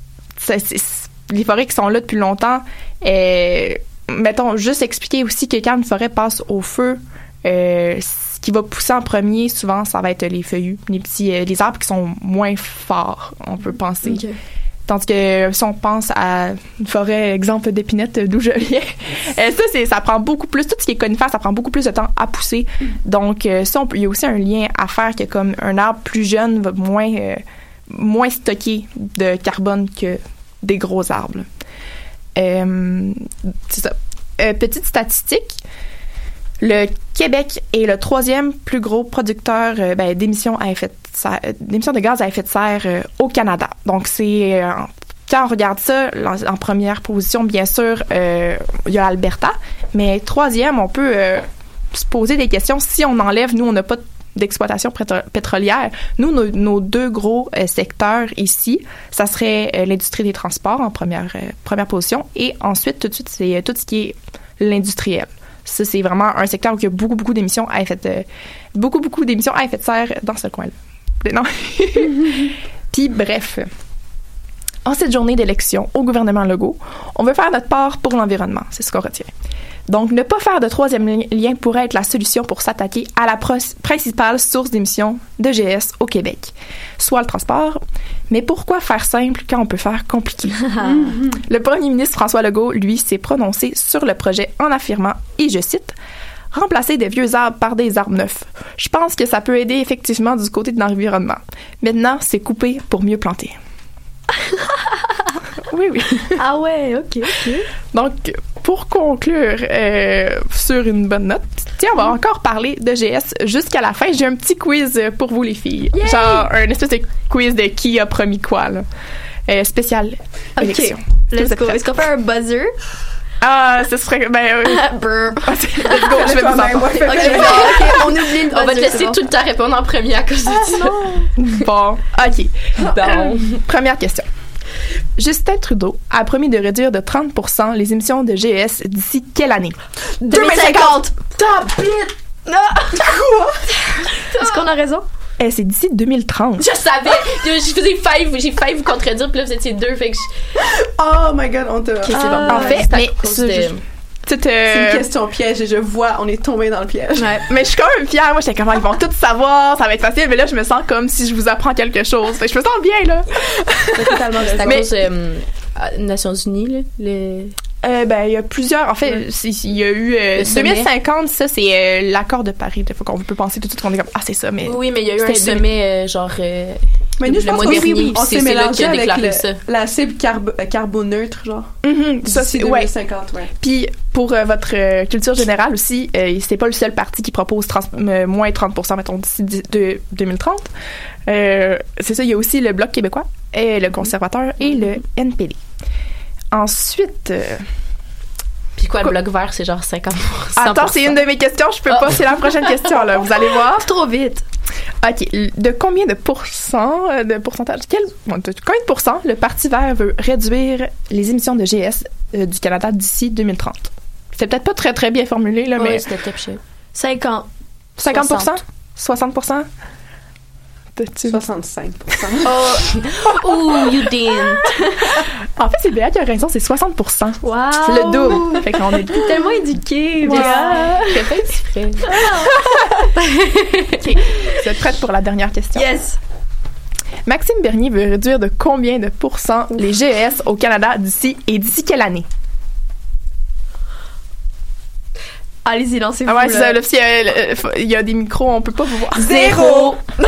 les forêts qui sont là depuis longtemps. euh, mettons, juste expliquer aussi que quand une forêt passe au feu, ce qui va pousser en premier, souvent, ça va être les feuillus, les petits, les arbres qui sont moins forts, on peut penser. Tandis que si on pense à une forêt, exemple d'épinette d'où je viens, euh, ça, c'est, ça prend beaucoup plus, tout ce qui est conifère, ça prend beaucoup plus de temps à pousser. Donc, euh, ça, on peut- il y a aussi un lien à faire que comme un arbre plus jeune va moins, euh, moins stocker de carbone que des gros arbres. Euh, c'est ça. Euh, petite statistique, le Québec est le troisième plus gros producteur ben, d'émissions à effet de d'émissions de gaz à effet de serre euh, au Canada. Donc c'est euh, quand on regarde ça en, première position, bien sûr, euh, il y a l'Alberta, mais troisième, on peut se poser des questions. Si on enlève, nous, on n'a pas d'exploitation pétro- pétrolière. Nous, nos, deux gros secteurs ici, ça serait l'industrie des transports en première première position, et ensuite tout de suite c'est tout ce qui est l'industriel. Ça, c'est vraiment un secteur où il y a beaucoup, beaucoup d'émissions à effet beaucoup, beaucoup d'émissions à effet de serre dans ce coin-là. Non. Puis, bref. En cette journée d'élection au gouvernement Legault, on veut faire notre part pour l'environnement. C'est ce qu'on retient. Donc, ne pas faire de troisième li- lien pourrait être la solution pour s'attaquer à la principale source d'émissions de GS au Québec, soit le transport. Mais pourquoi faire simple quand on peut faire compliqué? Le premier ministre François Legault, lui, s'est prononcé sur le projet en affirmant, et je cite, Remplacer des vieux arbres par des arbres neufs. Je pense que ça peut aider effectivement du côté de l'environnement. Maintenant, c'est couper pour mieux planter. oui, oui. Ah ouais, ok, ok. Donc, pour conclure euh, sur une bonne note, tiens, on va encore parler de GS jusqu'à la fin. J'ai un petit quiz pour vous, les filles. Yay! Genre, un espèce de quiz de qui a promis quoi, là. Euh, spécial Ok, élection. let's go. Est-ce qu'on fait un buzzer? Ah, ce serait. Ben, euh, Brr. let's go, je vais vous entendre. On oublie On va te laisser bon. tout le temps répondre en premier à cause de ça. Bon, OK. Bon. Première question. Justin Trudeau a promis de réduire de 30% les émissions de GS d'ici quelle année? 2050! Top it! Non! Quoi? Est-ce qu'on a raison? Eh, c'est d'ici 2030. Je savais! J'ai faisais failli, j'ai failli vous contredire, puis là, vous étiez deux, fait que je- Oh my god, on t'a. c'est bon. en fait, mais cause ce- de- je- Petite, C'est euh, une question piège et je vois, on est tombé dans le piège. Ouais. Mais je suis quand même fière. Moi, j'étais comme, ils vont tout savoir, ça va être facile. Mais là, je me sens comme si je vous apprends quelque chose. Fait que je me sens bien, là. totalement C'est à Mais- cause euh, ah, Nations Unies, là. Le... Euh, ben, il y a plusieurs. En fait, il y a eu euh, Le sommet. 2050, ça, c'est euh, l'accord de Paris. Des fois qu'on peut penser tout de suite qu'on est comme, ah, c'est ça, mais. Oui, mais il y a eu un sommet, euh, genre. euh, Mais nous, je pense oui, oui, on s'est mélangé avec le- ça. la cible carbo carboneutre, genre. Mhm, ça, c'est. Ouais. 2050, ouais. Puis pour euh, votre euh, culture générale aussi, euh, c'est pas le seul parti qui propose trans- euh, moins 30 mettons, d'ici dix- de 2030. Euh, c'est ça, il y a aussi le Bloc québécois, et le conservateur et le NPD. Ensuite, euh, Puis quoi, le bloc vert, c'est genre 50 attends, c'est une de mes questions, je peux Ah. pas, c'est la prochaine question là, vous allez voir. Trop vite. OK, de combien de pourcents, euh, de pourcentage, quel, bon, de combien de pourcents le Parti vert veut réduire les émissions de GS euh, du Canada d'ici 2030? C'est peut-être pas très très bien formulé là, mais Ouais, c'était top shape. 50. 50 60. 60 65% Oh, Ooh, you didn't. En fait, c'est Béa qui a raison, c'est 60 Wow! C'est le double. Fait qu'on est tellement Ouais. Béa. J'ai fait exprès. OK. Vous êtes prête pour la dernière question? Yes! Maxime Bernier veut réduire de combien de pourcents les GES au Canada d'ici et d'ici quelle année? Allez-y, lancez-vous. Ah ouais, c'est ça. Là, si, euh, il y a des micros, on peut pas vous voir. Zéro!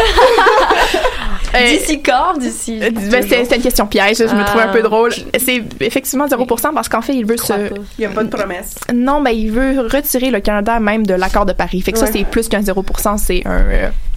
Euh, D'ici quand? D'ici. Euh, ben, c'était une question piège, je me Ah. trouvais un peu drôle. C'est effectivement 0% parce qu'en fait, il veut se. Il n'y a pas de promesse. Non, ben, il veut retirer le Canada même de l'accord de Paris. Fait que ça, Ouais. c'est plus qu'un 0%, c'est un. euh, C'est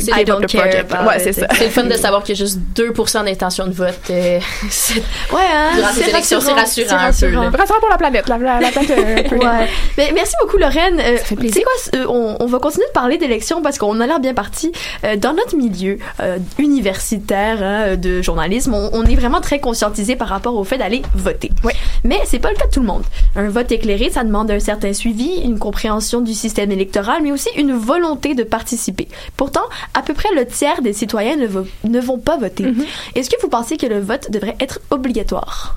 I don't care project. about Ouais, it. c'est ça. C'est le fun de savoir qu'il y a juste 2% d'intention de vote. euh, c'est- Ouais, hein? Durant ces c'est élections, c'est rassurant un peu, rassurant. Rassurant pour la planète. La, la, la planète euh, un peu. Ouais. Mais merci beaucoup, Lorraine. Euh, fait tu plaisir. quoi, euh, on, on va continuer de parler d'élections parce qu'on a l'air bien parti. Euh, dans notre milieu euh, universitaire hein, de journalisme, on, on est vraiment très conscientisé par rapport au fait d'aller voter. Ouais. Mais c'est pas le cas de tout le monde. Un vote éclairé, ça demande un certain suivi, une compréhension du système électoral, mais aussi une volonté de participer. Pourtant, à peu près le tiers des citoyens ne, vo- ne vont pas voter. Mm-hmm. Est-ce que vous pensez que le vote devrait être obligatoire?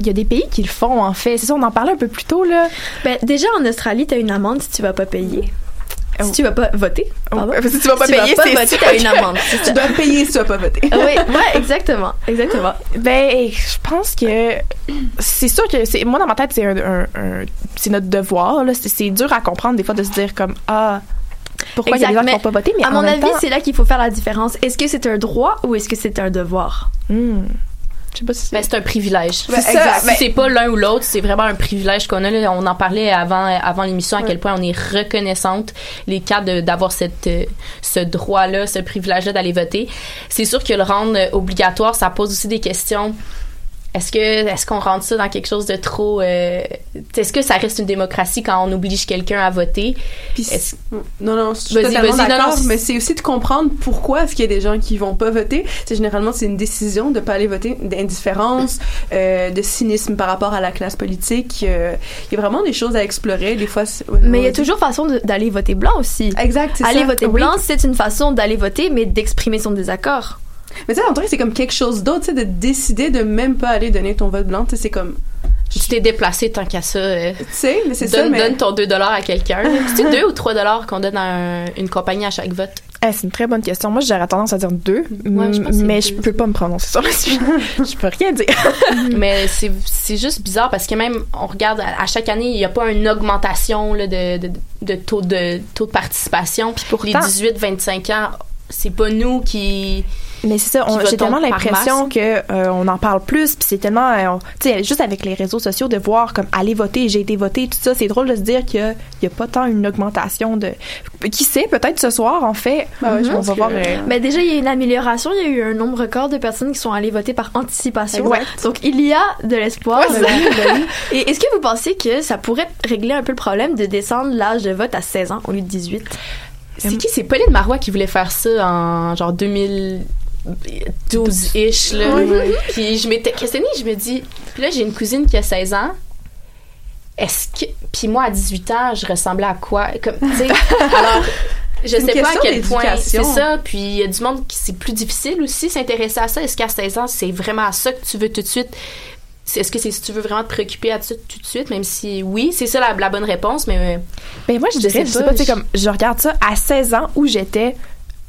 Il y a des pays qui le font, en fait. C'est ça, on en parlait un peu plus tôt, là. Ben, déjà, en Australie, t'as une amende si tu vas pas payer. Si Oh. tu vas pas voter. Pardon. Oh, si tu vas pas si payer, tu c'est voter, sûr t'as une amende. Tu dois payer si tu vas pas voter. Oui, ouais, exactement, exactement. Ben, je pense que c'est sûr que c'est moi dans ma tête c'est un, un- un- c'est notre devoir là. C'est dur à comprendre des fois de se dire comme ah pourquoi il y a des gens qui vont pas voter, mais à en mon même avis, temps- c'est là qu'il faut faire la différence. Est-ce que c'est un droit ou est-ce que c'est un devoir? Hmm. Je sais pas si Ben, c'est un privilège. Ben, C'est exact. ça. Si c'est pas l'un ou l'autre, c'est vraiment un privilège qu'on a. Là. On en parlait avant, avant l'émission à quel point on est reconnaissante les cas de- d'avoir cette euh, ce droit-là, ce privilège-là d'aller voter. C'est sûr que le rendre euh, obligatoire, ça pose aussi des questions. Est-ce que est-ce qu'on rentre ça dans quelque chose de trop euh, Est-ce que ça reste une démocratie quand on oblige quelqu'un à voter? Puis Est-ce- non, non, je suis totalement d'accord, mais c'est aussi de comprendre pourquoi est-ce qu'il y a des gens qui vont pas voter. C'est généralement c'est une décision de pas aller voter, d'indifférence, euh, de cynisme par rapport à la classe politique. euh, Il y a vraiment des choses à explorer. Des fois, Mais il y a toujours façon d'aller voter blanc aussi. Exact, c'est Aller ça. voter Oui. blanc, c'est une façon d'aller voter, mais d'exprimer son désaccord. Mais tu sais, en tout cas, c'est comme quelque chose d'autre, tu sais, de décider de même pas aller donner ton vote blanc. Tu sais, c'est comme, Tu t'es déplacé tant qu'à ça. euh, tu sais, mais c'est ça, donne, mais donne ton 2 à quelqu'un. C'est 2 ou 3 qu'on donne à un- une compagnie à chaque vote. Eh, c'est une très bonne question. Moi, j'aurais tendance à dire deux, Ouais, je pense que c'est mais deux. je peux pas me prononcer sur le sujet. je peux rien dire. Mais c'est c'est juste bizarre parce que même, on regarde à, à chaque année, il n'y a pas une augmentation là, de, de, de taux de taux de participation. Puis pour les pourtant- 18-25 ans, c'est pas nous qui. Mais c'est ça, j'ai tellement l'impression que euh, on en parle plus, puis c'est tellement, euh, tu sais, juste avec les réseaux sociaux de voir comme aller voter, j'ai été voter, tout ça, c'est drôle de se dire qu'il y a pas tant une augmentation de, qui sait, peut-être ce soir en fait, Bah on va que- voir. euh, Mais déjà, il y a une amélioration. Il y a eu un nombre record de personnes qui sont allées voter par anticipation. Exact. Donc, il y a de l'espoir. Ouais, ben oui. Et est-ce que vous pensez que ça pourrait régler un peu le problème de descendre l'âge de vote à 16 ans au lieu de 18? C'est qui? C'est Pauline Marois qui voulait faire ça en genre 2012-ish. là. Puis je m'étais questionnée, je me dis. Puis là, j'ai une cousine qui a 16 ans. Est-ce que. Puis moi, à 18 ans, je ressemblais à quoi? Comme, alors. Je sais pas à quel point c'est ça. Puis il y a du monde qui c'est plus difficile aussi s'intéresser à ça. Est-ce qu'à 16 ans, c'est vraiment à ça que tu veux tout de suite? Est-ce que c'est si tu veux vraiment te préoccuper à ça tout de suite, même si oui, c'est ça la, la bonne réponse, mais Ben moi je Je dirais, sais je sais pas, je- comme je regarde ça à 16 ans où j'étais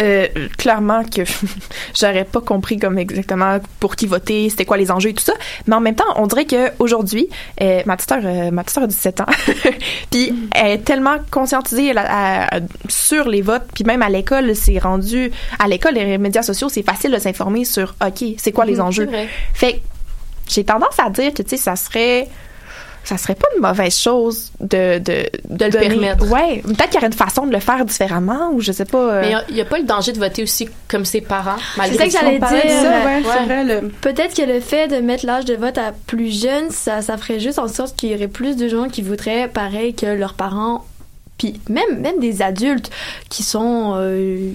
euh, clairement que j'aurais pas compris comme exactement pour qui voter, c'était quoi les enjeux et tout ça, mais en même temps, on dirait que aujourd'hui, euh, ma petite sœur, euh, ma petite sœur a 17 ans, puis elle est tellement conscientisée elle, sur les votes, puis même à l'école, c'est rendu à l'école les médias sociaux, c'est facile de s'informer sur OK, c'est quoi les Mhm, enjeux. Fait que j'ai tendance à dire que tu sais ça serait ça serait pas une mauvaise chose de de, De le permettre. Ouais, peut-être qu'il y aurait une façon de le faire différemment ou je sais pas. euh, Mais il n'y a, pas le danger de voter aussi comme ses parents, malgré C'est ça que j'allais dire. ça, ouais, le- Peut-être que le fait de mettre l'âge de vote à plus jeune, ça, ça ferait juste en sorte qu'il y aurait plus de gens qui voudraient pareil que leurs parents, puis même, même des adultes qui sont, euh,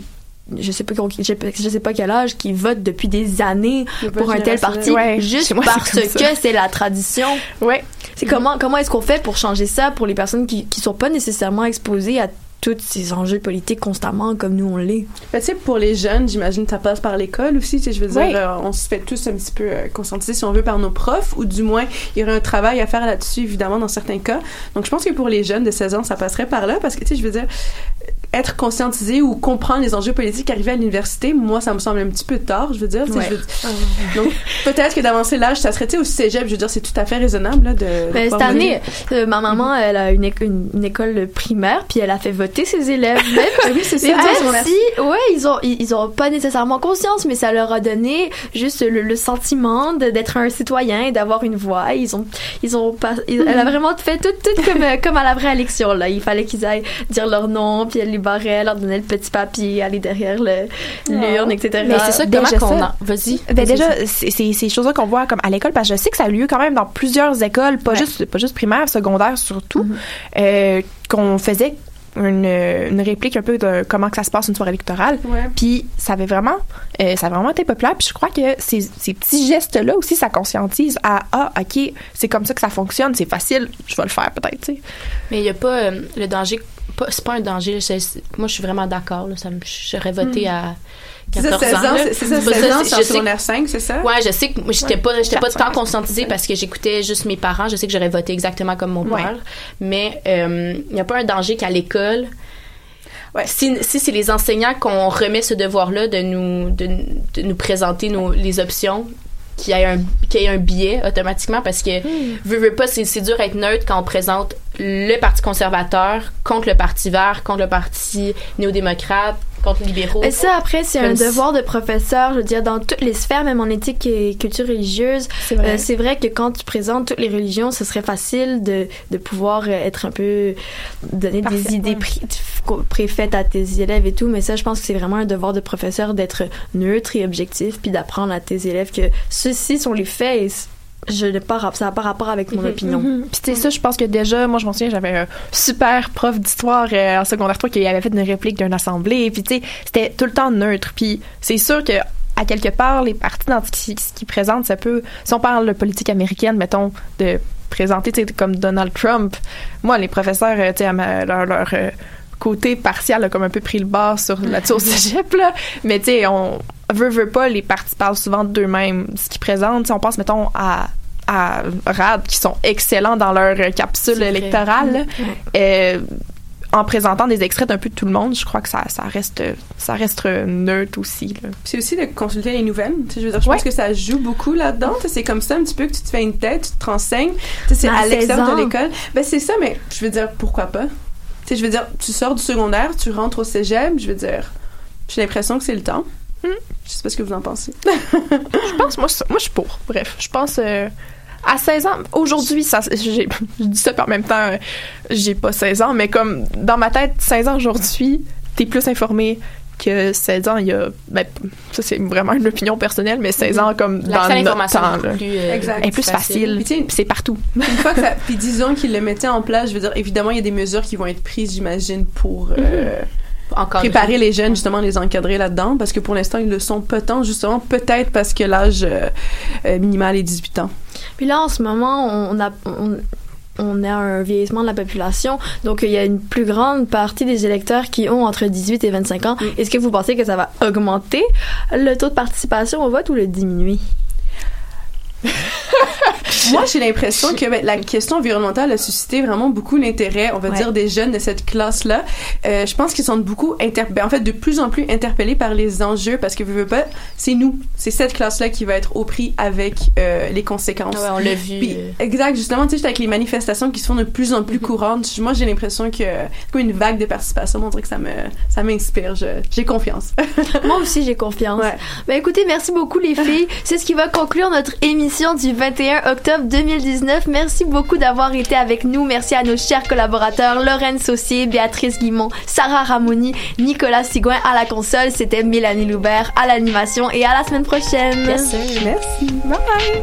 je sais pas, je sais pas- je sais pas quel âge, qui votent depuis des années pour un tel parti, Ouais, juste moi, parce que c'est la tradition. ouais. C'est comment, comment est-ce qu'on fait pour changer ça pour les personnes qui, qui sont pas nécessairement exposées à tous ces enjeux politiques constamment comme nous on l'est? Ben, tu sais, pour les jeunes, j'imagine que ça passe par l'école aussi. Tu sais, je veux dire, Oui. euh, on se fait tous un petit peu euh, conscientiser, si on veut, par nos profs, ou du moins, il y aurait un travail à faire là-dessus, évidemment, dans certains cas. Donc, je pense que pour les jeunes de 16 ans, ça passerait par là, parce que, tu sais, je veux dire, être conscientisé ou comprendre les enjeux politiques arrivés à l'université, moi, ça me semble un petit peu tard, je veux dire. tu sais, Ouais. je veux- Donc, peut-être que d'avancer l'âge, ça serait, au cégep, je veux dire, c'est tout à fait raisonnable, là, de. Ben, cette année, euh, ma maman, elle a une, une, une école primaire, puis elle a fait voter ses élèves. Même, oui, c'est ça, même si, ouais, ils ont, ils, ils ont pas nécessairement conscience, mais ça leur a donné juste le, le sentiment d'être un citoyen et d'avoir une voix. Ils ont, ils ont pas, ils- elle a vraiment fait tout, tout comme, euh, comme à la vraie élection, là. Il fallait qu'ils aillent dire leur nom, puis elle les barrait, leur donnait le petit papier, aller derrière le, l'urne, etc. Mais c'est ça, comment Déjà qu'on en... Vas-y. Ben déjà, c'est c'est ces choses-là qu'on voit comme à l'école, parce que je sais que ça a lieu quand même dans plusieurs écoles, pas juste pas juste primaire, secondaire surtout, euh, qu'on faisait une, une réplique un peu de comment que ça se passe une soirée électorale. Puis ça avait vraiment, euh, ça a vraiment été populaire. Puis je crois que ces, ces petits gestes-là aussi, ça conscientise à ah ok, c'est comme ça que ça fonctionne, c'est facile, je vais le faire peut-être. tu sais. Mais il n'y a pas euh, le danger. C'est pas un danger. moi, je suis vraiment d'accord. J'aurais voté Hmm. à C'est ça, 14 16 ans. c'est ça, pas 16 ans, c'est que- secondaire 5, c'est ça? Ouais, je sais que j'étais pas, j'étais pas tant conscientisée parce que j'écoutais juste mes parents. Je sais que j'aurais voté exactement comme mon père. Mais euh, il n'y a pas un danger qu'à l'école, si, si c'est les enseignants qu'on remet ce devoir-là de nous, de, de nous présenter nos, les options, qu'il y ait un, qu'il y ait un biais automatiquement parce que, veux, veux pas, c'est, c'est dur à être neutre quand on présente le Parti conservateur contre le Parti vert, contre le Parti néo-démocrate, contre libéraux. Et ça, après, c'est un devoir de professeur, je veux dire, dans toutes les sphères, même en éthique et culture religieuse. C'est vrai. Euh, vrai que quand tu présentes toutes les religions, ce serait facile de, de pouvoir euh, être un peu. donner Parfait, des idées pré- préfaites à tes élèves et tout, mais ça, je pense que c'est vraiment un devoir de professeur d'être neutre et objectif, puis d'apprendre à tes élèves que ceux-ci sont les faits et je n'ai pas, ça n'a pas rapport avec mon opinion. Mhm. Puis tu sais, ça, je pense que déjà, moi, je m'en souviens, j'avais un super prof d'histoire euh, en secondaire 3 qui avait fait une réplique d'une assemblée. Puis tu sais, c'était tout le temps neutre. Puis c'est sûr que à quelque part, les partis dans ce qui, qu'ils présentent, ça peut... Si on parle de politique américaine, mettons, de présenter, tu sais, comme Donald Trump, moi, les professeurs, euh, tu sais, à ma- leur... leur euh, côté partial a comme un peu pris le bas sur là-dessus au cégep là mais tu sais on veut veut pas les partis parlent souvent d'eux-mêmes ce qu'ils présentent si on pense mettons à à RAD qui sont excellents dans leur euh, capsule électorale. Ouais. Euh, en présentant des extraits d'un peu de tout le monde je crois que ça, ça reste ça reste neutre aussi. C'est aussi de consulter les nouvelles. Je veux dire, je pense que ça joue beaucoup là-dedans. C'est comme ça un petit peu que tu te fais une tête, tu te renseignes. C'est Mais à l'extérieur 16 de l'école. Ben c'est ça, mais je veux dire, pourquoi pas? Tu sais, je veux dire, tu sors du secondaire, tu rentres au cégep, je veux dire, j'ai l'impression que c'est le temps. Hmm. Je sais pas ce que vous en pensez. je pense moi je- moi je suis pour bref je pense euh, à 16 ans, aujourd'hui, ça, j'ai, je dis ça par même temps, j'ai pas 16 ans, mais comme dans ma tête, 16 ans aujourd'hui, t'es plus informé que 16 ans, il y a, ben, ça c'est vraiment une opinion personnelle, mais 16 ans comme dans notre temps, est là, plus, euh, Exact. est plus facile, Puis tu sais, puis c'est partout. Une fois que ça, puis disons qu'ils le mettaient en place, je veux dire, évidemment, il y a des mesures qui vont être prises, j'imagine, pour euh, Encadrer. préparer les jeunes, justement, les encadrer là-dedans, parce que pour l'instant, ils le sont pas tant, justement, peut-être parce que l'âge euh, minimal est 18 ans. Puis là, en ce moment, on a, on, on a un vieillissement de la population, donc il y a une plus grande partie des électeurs qui ont entre 18 et 25 ans. Est-ce que vous pensez que ça va augmenter le taux de participation au vote ou le diminuer? Moi, j'ai l'impression que ben, la question environnementale a suscité vraiment beaucoup l'intérêt, on va Ouais. dire, des jeunes de cette classe-là. Euh, je pense qu'ils sont beaucoup, inter ben, en fait, de plus en plus interpellés par les enjeux parce que, veux, veux pas, c'est nous, c'est cette classe-là qui va être au prix avec euh, les conséquences. Ouais, on l'a vu. Puis, euh, exact, justement, tu sais, avec les manifestations qui se font de plus en plus courantes, moi, j'ai l'impression que c'est comme une vague de participation. On dirait que ça me, ça m'inspire. J'ai confiance. Moi aussi, j'ai confiance. Ouais. Ben écoutez, merci beaucoup les filles. C'est ce qui va conclure notre émission du 21 octobre 2019. Merci beaucoup d'avoir été avec nous. Merci à nos chers collaborateurs Lorraine Saucier, Béatrice Guimont, Sarah Ramoni, Nicolas Sigouin à la console. C'était Mélanie Loubert à l'animation et à la semaine prochaine. Sir. Merci. Bye.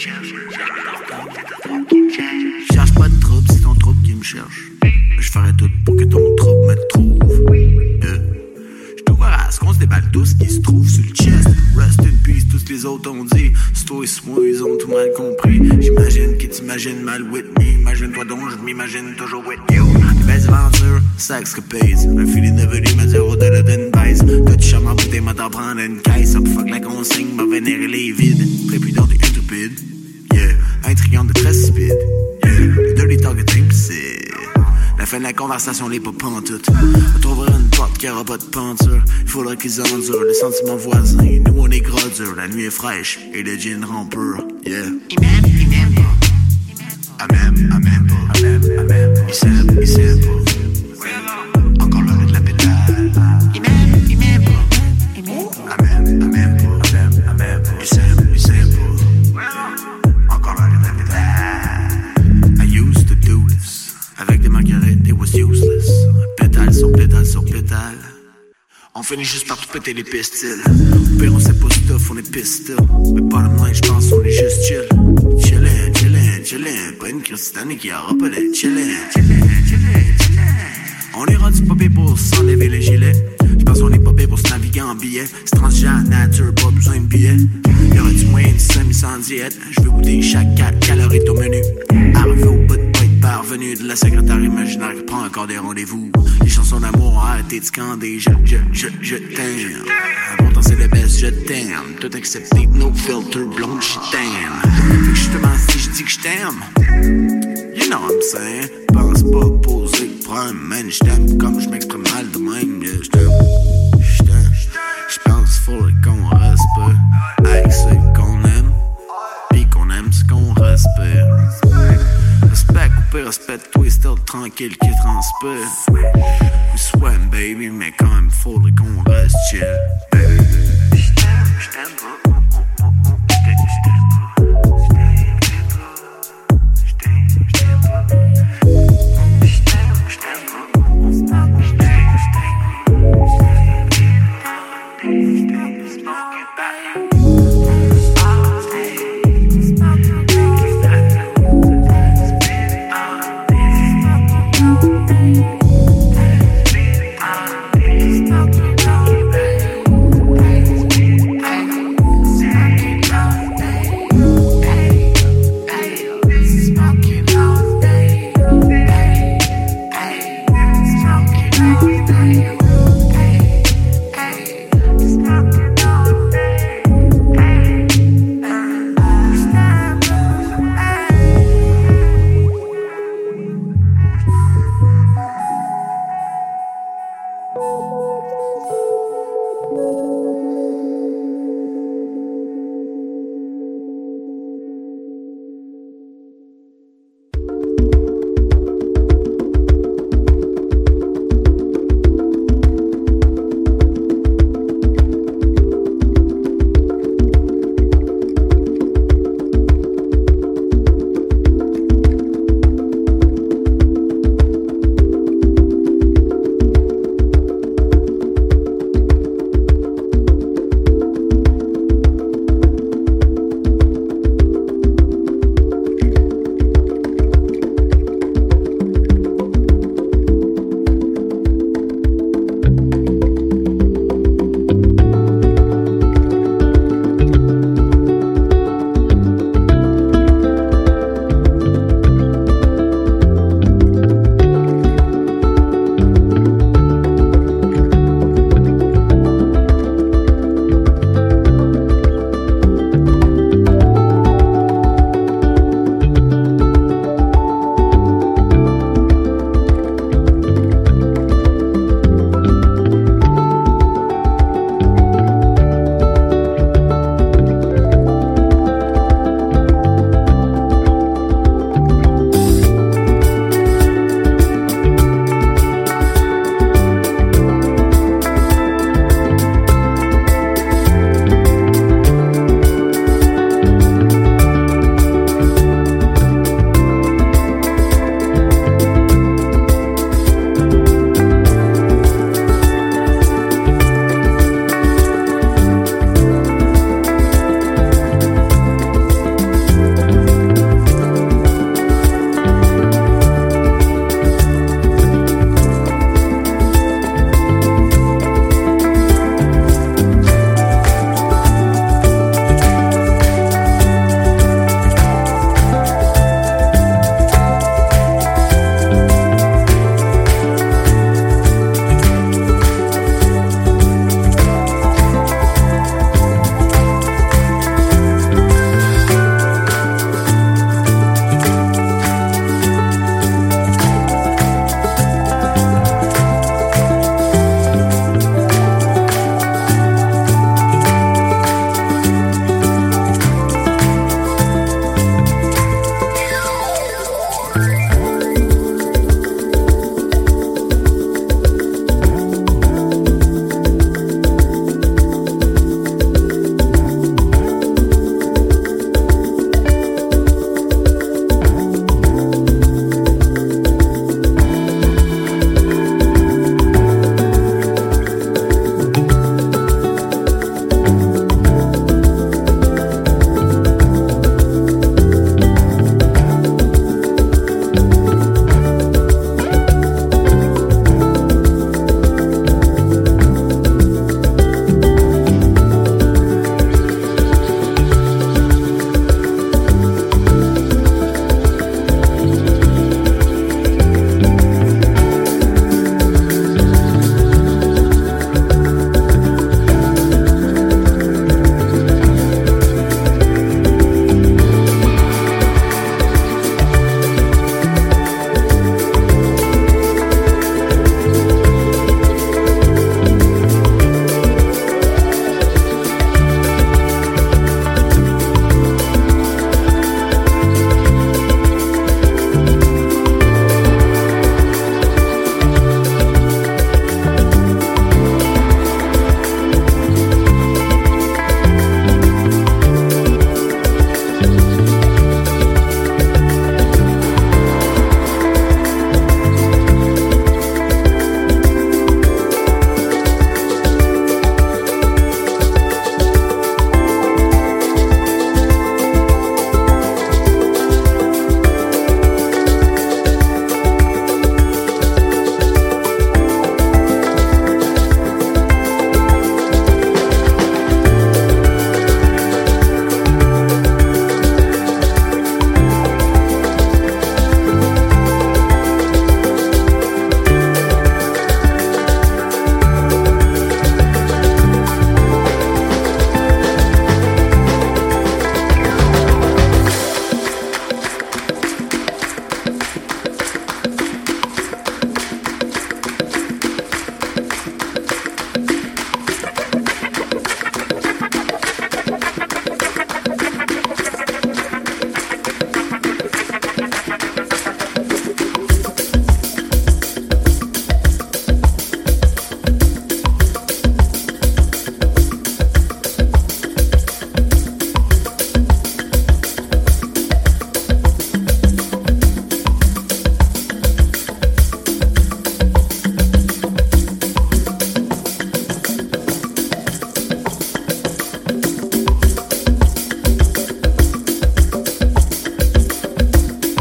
Cherche. Cherche pas de trouble, c'est ton trouble qui me cherche. Je ferai tout pour que ton trouble me trouve. Je t'ouvre à ce qu'on se déballe tout ce qui se trouve sur le chest. Rest in peace, tous les autres ont dit. C'est toi et moi, ils ont tout mal compris. J'imagine qu'ils t'imaginent mal me. Imagine-toi donc, je m'imagine toujours with you. Des belles aventures, sexcapades. Un filet de venu m'a dit au-delà d'une baisse. T'as-tu charmant bouteille, m'a t'en prendre une caisse. Up fuck la consigne, m'a vénéré les vides. Prépudent et intupide. Yeah, intriguant de très speed. Yeah, le dirty talk est implicite. La fin de la conversation n'est pas pantoute. On trouvera une porte qui aura pas de peinture. Il faudra qu'ils endurent les sentiments voisins. Nous on est gras dur, la nuit est fraîche et le gin rend pur. Yeah. Il m'aime, il m'aime pas. I m'aime, I m'aime pas. I m'aime, I m'aime pas. Il s'aime, il s'aime pas. Encore l'heure On finit juste par tout péter les pistils. Au pire, on sait pas stuff, on est piste. Mais pas le moins, j'pense, on est juste chill. Chillin', chillin', chillin'. Pas une crise cette année qui aura pas les chillin', chillin', chillin', chillin'. On est rendu pas pour s'enlever les gilets. J'pense qu'on est pas pour se naviguer en billet. C'est transgenre, nature, pas besoin de billets. Y'aurait du moyen de semi sans diète. Je veux goûter chaque 4 calories au menu. Arrivé au bout de parvenu de la secrétaire imaginaire qui prend encore des rendez-vous. Les chansons d'amour ont arrêté de scander. Je, je, je, je t'aime. Pourtant c'est le best, je t'aime. Tout accepté, no filter, blonde, je t'aime. Justement, si je dis que je t'aime, you know I'm saying? Pense pas poser le problème, man. Je t'aime comme je m'exprime mal de même. Je t'aime. Je t'aime. J'pense faudrait qu'on respecte. Avec Respect still tranquille qui transpire. We sweat, baby, mais quand même faudrait qu'on reste chill. Baby, j't'aime pas.